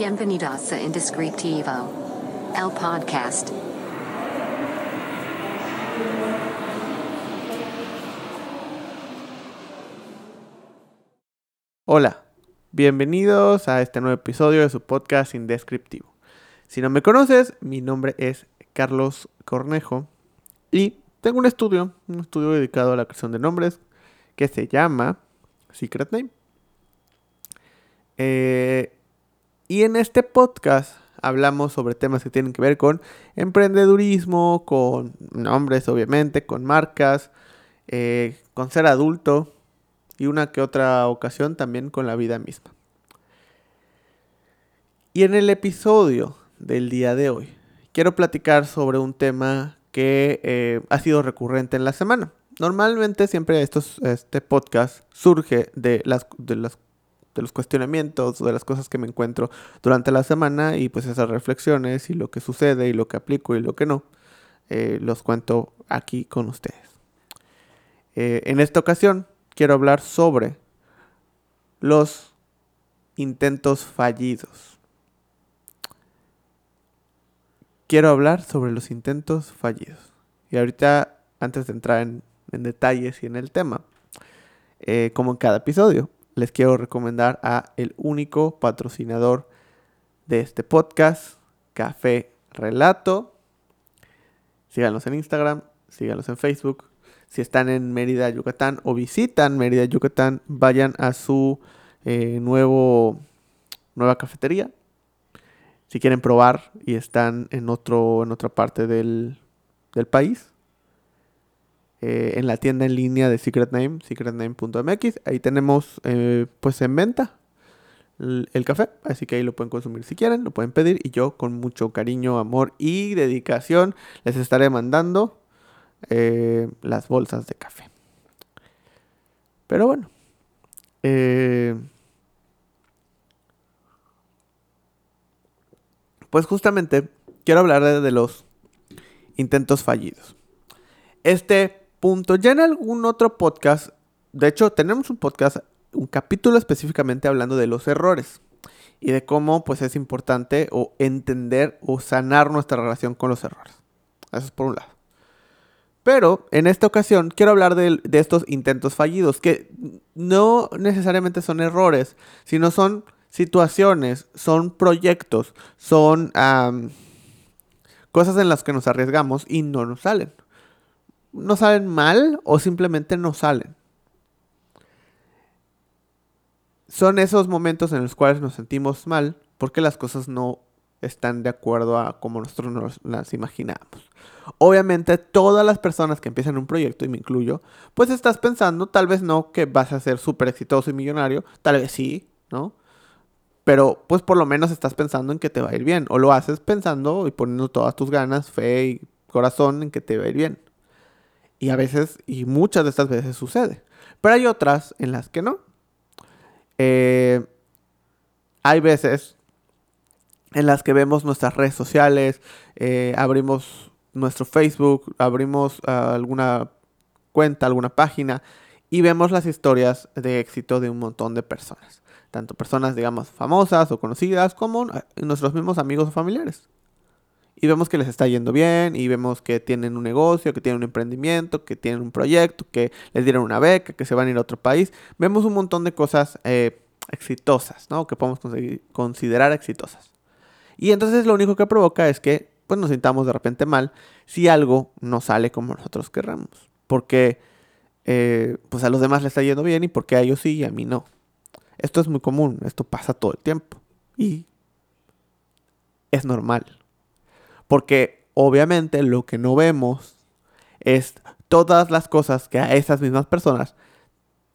Bienvenidos a Indescriptivo, el podcast. Hola, bienvenidos a este nuevo episodio de su podcast Indescriptivo. Si no me conoces, mi nombre es Carlos Cornejo y tengo un estudio, un estudio dedicado a la creación de nombres que se llama Secret Name. Eh, y en este podcast hablamos sobre temas que tienen que ver con emprendedurismo, con nombres obviamente, con marcas, eh, con ser adulto y una que otra ocasión también con la vida misma. Y en el episodio del día de hoy quiero platicar sobre un tema que eh, ha sido recurrente en la semana. Normalmente siempre estos, este podcast surge de, las, de, las, de los cuestionamientos, de las cosas que me encuentro durante la semana y pues esas reflexiones y lo que sucede y lo que aplico y lo que no, eh, los cuento aquí con ustedes. Eh, en esta ocasión quiero hablar sobre los intentos fallidos. Quiero hablar sobre los intentos fallidos. Y ahorita, antes de entrar en, detalles y en el tema, eh, como en cada episodio, les quiero recomendar a el único patrocinador de este podcast, Café Relato. Síganlos en Instagram, síganlos en Facebook. Si están en Mérida, Yucatán o visitan Mérida, Yucatán, vayan a su eh, nuevo, nueva cafetería si quieren probar y están en, otro, en otra parte del, país. Eh, en la tienda en línea de Secret Name, secretname.mx. Ahí tenemos eh, pues en venta el, café, así que ahí lo pueden consumir si quieren, lo pueden pedir y yo con mucho cariño, amor y dedicación les estaré mandando eh, las bolsas de café. Pero bueno, Pues justamente quiero hablar de, los intentos fallidos. Este punto, ya en algún otro podcast, de hecho tenemos un podcast, un capítulo específicamente hablando de los errores y de cómo pues es importante o entender o sanar nuestra relación con los errores. Eso es por un lado. Pero en esta ocasión quiero hablar de, de estos intentos fallidos, que no necesariamente son errores, sino son situaciones, son proyectos, son cosas en las que nos arriesgamos y no nos salen. No salen mal o simplemente no salen. Son esos momentos en los cuales nos sentimos mal porque las cosas no están de acuerdo a como nosotros nos las imaginamos. Obviamente todas las personas que empiezan un proyecto, y me incluyo, pues estás pensando tal vez no que vas a ser súper exitoso y millonario, tal vez sí, ¿no? pero pues por lo menos estás pensando en que te va a ir bien. O lo haces pensando y poniendo todas tus ganas, fe y corazón en que te va a ir bien. Y a veces, y muchas de estas veces sucede. Pero hay otras en las que no. Eh, hay veces en las que vemos nuestras redes sociales, eh, abrimos nuestro Facebook, abrimos ah, alguna cuenta, alguna página y vemos las historias de éxito de un montón de personas tanto personas, digamos, famosas o conocidas, como nuestros mismos amigos o familiares. Y vemos que les está yendo bien, y vemos que tienen un negocio, que tienen un emprendimiento, que tienen un proyecto, que les dieron una beca, que se van a ir a otro país. Vemos un montón de cosas eh, exitosas, ¿no? Que podemos considerar exitosas. Y entonces lo único que provoca es que pues, nos sintamos de repente mal si algo no sale como nosotros querramos. Porque eh, pues a los demás les está yendo bien y porque a ellos sí y a mí no. Esto es muy común, esto pasa todo el tiempo. Y es normal. Porque obviamente lo que no vemos es todas las cosas que a esas mismas personas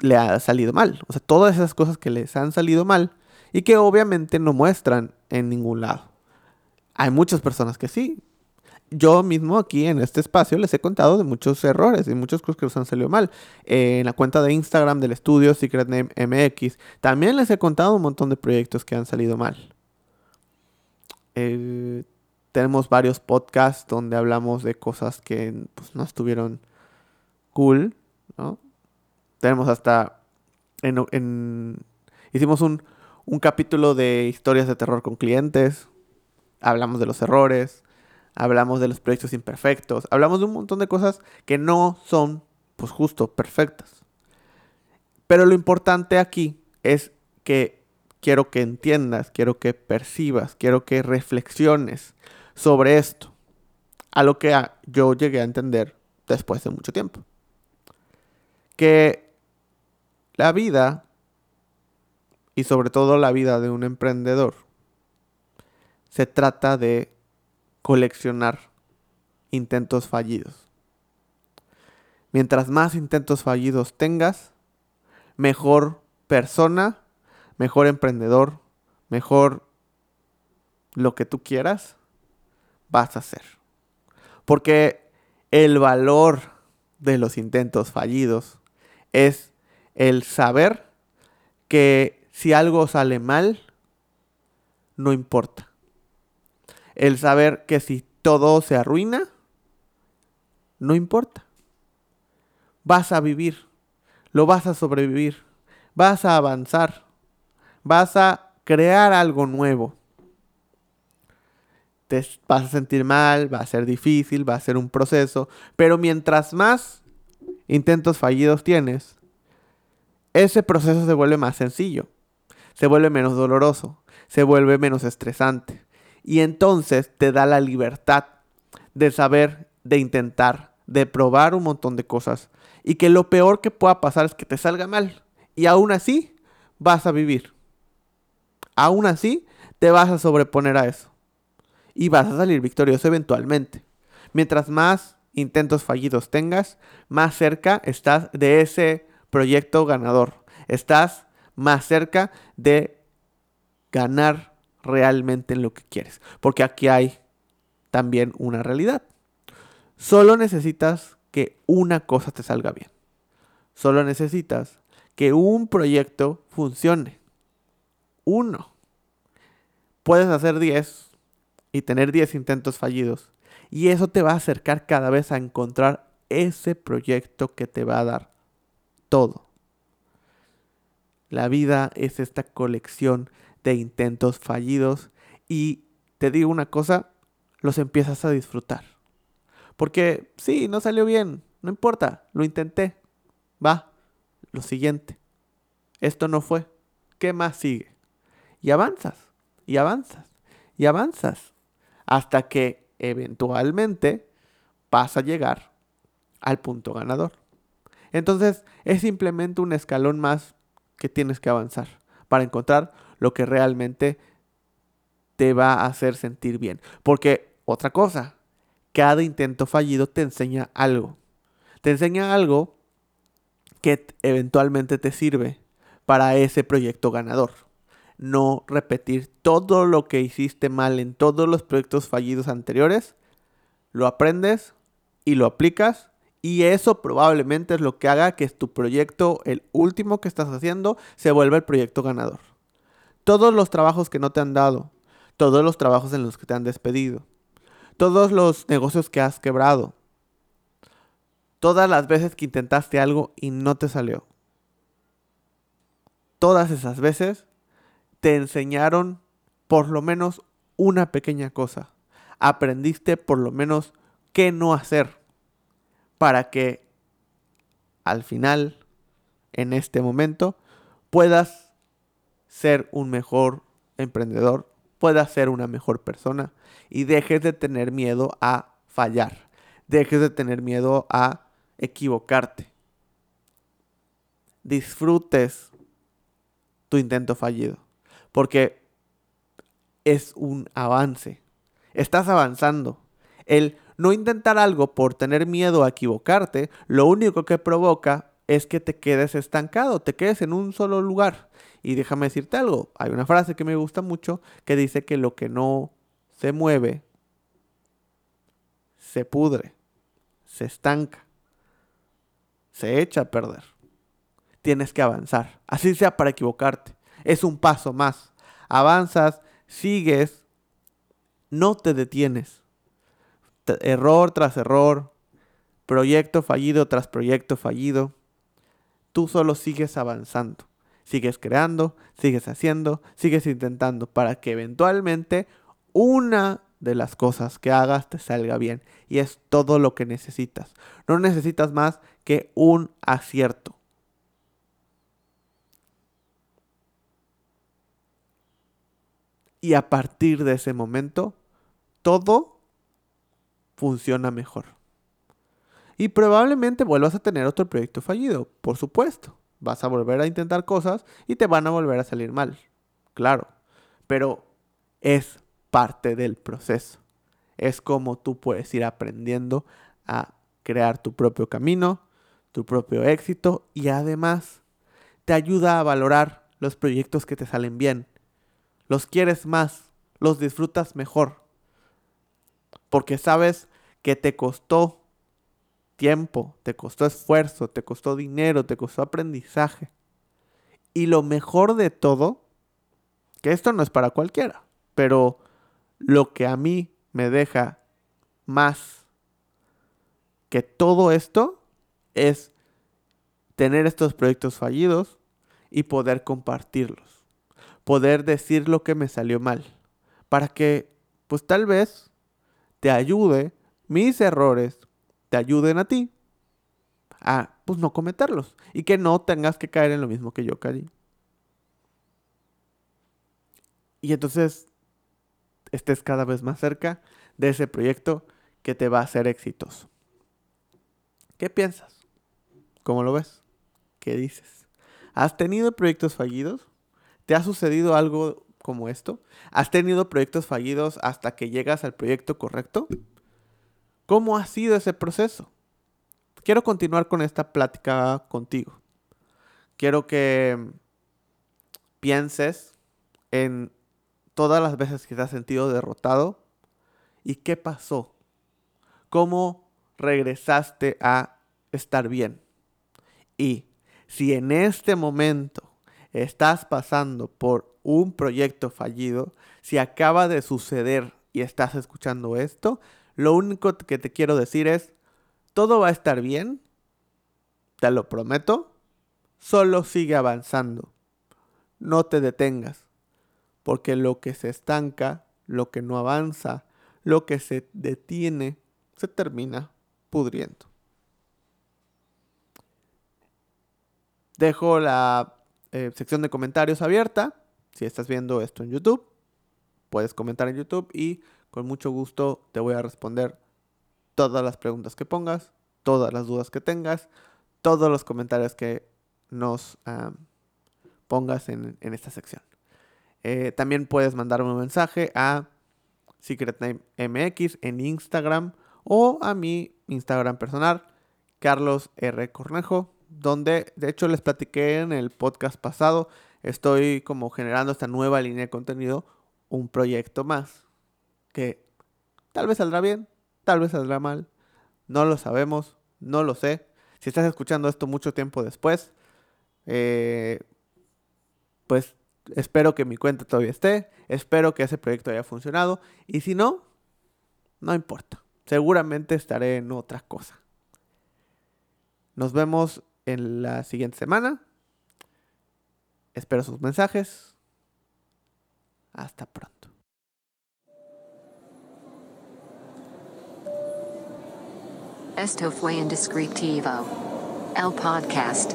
le ha salido mal. O sea, todas esas cosas que les han salido mal y que obviamente no muestran en ningún lado. Hay muchas personas que sí, yo mismo aquí en este espacio les he contado de muchos errores y muchas cosas que nos han salido mal. en la cuenta de Instagram del estudio Secret Name MX también les he contado un montón de proyectos que han salido mal. Eh, tenemos varios podcasts donde hablamos de cosas que pues, no estuvieron cool, ¿no? Tenemos hasta... hicimos un, un capítulo de historias de terror con clientes, hablamos de los errores, hablamos de los proyectos imperfectos, hablamos de un montón de cosas que no son, pues justo, perfectas. Pero lo importante aquí es que quiero que entiendas, quiero que percibas, quiero que reflexiones sobre esto, a lo que yo llegué a entender después de mucho tiempo. Que la vida, y sobre todo la vida de un emprendedor, se trata de coleccionar intentos fallidos. Mientras más intentos fallidos tengas, mejor persona, mejor emprendedor, mejor lo que tú quieras, vas a ser. Porque el valor de los intentos fallidos es el saber que si algo sale mal, no importa. El saber que si todo se arruina, no importa. Vas a vivir, lo vas a sobrevivir, vas a avanzar, vas a crear algo nuevo. Te vas a sentir mal, va a ser difícil, va a ser un proceso, pero mientras más intentos fallidos tienes, ese proceso se vuelve más sencillo, se vuelve menos doloroso, se vuelve menos estresante. Y entonces te da la libertad de saber, de intentar, de probar un montón de cosas. Y que lo peor que pueda pasar es que te salga mal. Y aún así vas a vivir. Aún así te vas a sobreponer a eso. Y vas a salir victorioso eventualmente. Mientras más intentos fallidos tengas, más cerca estás de ese proyecto ganador. Estás más cerca de ganar realmente en lo que quieres. Porque aquí hay también una realidad. Solo necesitas que una cosa te salga bien. Solo necesitas que un proyecto funcione. Uno. Puedes hacer 10 y tener 10 intentos fallidos. Y eso te va a acercar cada vez a encontrar ese proyecto que te va a dar todo. La vida es esta colección de intentos fallidos y te digo una cosa, los empiezas a disfrutar. Porque sí, no salió bien, no importa, lo intenté. Va, lo siguiente. Esto no fue. ¿Qué más sigue? Y avanzas, y avanzas, y avanzas. Hasta que eventualmente vas a llegar al punto ganador. Entonces es simplemente un escalón más que tienes que avanzar para encontrar lo que realmente te va a hacer sentir bien. Porque otra cosa, cada intento fallido te enseña algo. Te enseña algo que eventualmente te sirve para ese proyecto ganador. No repetir todo lo que hiciste mal en todos los proyectos fallidos anteriores. Lo aprendes y lo aplicas y eso probablemente es lo que haga que tu proyecto, el último que estás haciendo, se vuelva el proyecto ganador. Todos los trabajos que no te han dado, todos los trabajos en los que te han despedido, todos los negocios que has quebrado, todas las veces que intentaste algo y no te salió. Todas esas veces te enseñaron por lo menos una pequeña cosa. Aprendiste por lo menos qué no hacer para que al final, en este momento, puedas ser un mejor emprendedor, puedas ser una mejor persona y dejes de tener miedo a fallar, dejes de tener miedo a equivocarte. Disfrutes tu intento fallido, porque es un avance. Estás avanzando. El no intentar algo por tener miedo a equivocarte, lo único que provoca es que te quedes estancado, te quedes en un solo lugar. Y déjame decirte algo, hay una frase que me gusta mucho que dice que lo que no se mueve, se pudre, se estanca, se echa a perder. Tienes que avanzar, así sea para equivocarte. Es un paso más. Avanzas, sigues, no te detienes error tras error, proyecto fallido tras proyecto fallido, tú solo sigues avanzando. Sigues creando, sigues haciendo, sigues intentando para que eventualmente una de las cosas que hagas te salga bien. Y es todo lo que necesitas. No necesitas más que un acierto. Y a partir de ese momento, todo funciona mejor. Y probablemente vuelvas a tener otro proyecto fallido, por supuesto. Vas a volver a intentar cosas y te van a volver a salir mal. Claro. Pero es parte del proceso. Es como tú puedes ir aprendiendo a crear tu propio camino, tu propio éxito y además te ayuda a valorar los proyectos que te salen bien. Los quieres más, los disfrutas mejor. Porque sabes que te costó tiempo, te costó esfuerzo, te costó dinero, te costó aprendizaje. Y lo mejor de todo, que esto no es para cualquiera, pero lo que a mí me deja más que todo esto es tener estos proyectos fallidos y poder compartirlos. Poder decir lo que me salió mal. Para que, pues tal vez, te ayude mis errores, te ayuden a ti a, pues no cometerlos. Y que no tengas que caer en lo mismo que yo caí. Y entonces estés cada vez más cerca de ese proyecto que te va a hacer exitoso. ¿Qué piensas? ¿Cómo lo ves? ¿Qué dices? ¿Has tenido proyectos fallidos? ¿Te ha sucedido algo como esto? ¿Has tenido proyectos fallidos hasta que llegas al proyecto correcto? ¿Cómo ha sido ese proceso? Quiero continuar con esta plática contigo. Quiero que pienses en todas las veces que te has sentido derrotado y qué pasó. ¿Cómo regresaste a estar bien? Y si en este momento estás pasando por un proyecto fallido, si acaba de suceder y estás escuchando esto, lo único que te quiero decir es, todo va a estar bien, te lo prometo, solo sigue avanzando, no te detengas, porque lo que se estanca, lo que no avanza, lo que se detiene, se termina pudriendo. Dejo la eh, sección de comentarios abierta. Si estás viendo esto en YouTube, puedes comentar en YouTube y con mucho gusto te voy a responder todas las preguntas que pongas, todas las dudas que tengas, todos los comentarios que nos pongas en, esta sección. Eh, también puedes mandarme un mensaje a SecretNameMX en Instagram o a mi Instagram personal, Carlos R. Cornejo, donde de hecho les platiqué en el podcast pasado, estoy como generando esta nueva línea de contenido, un proyecto más que tal vez saldrá bien, tal vez saldrá mal, no lo sabemos, no lo sé. Si estás escuchando esto mucho tiempo después, eh, pues espero que mi cuenta todavía esté, espero que ese proyecto haya funcionado y si no, no importa, seguramente estaré en otra cosa. Nos vemos en la siguiente semana. Espero sus mensajes. Hasta pronto. Esto fue Indescriptivo. El podcast.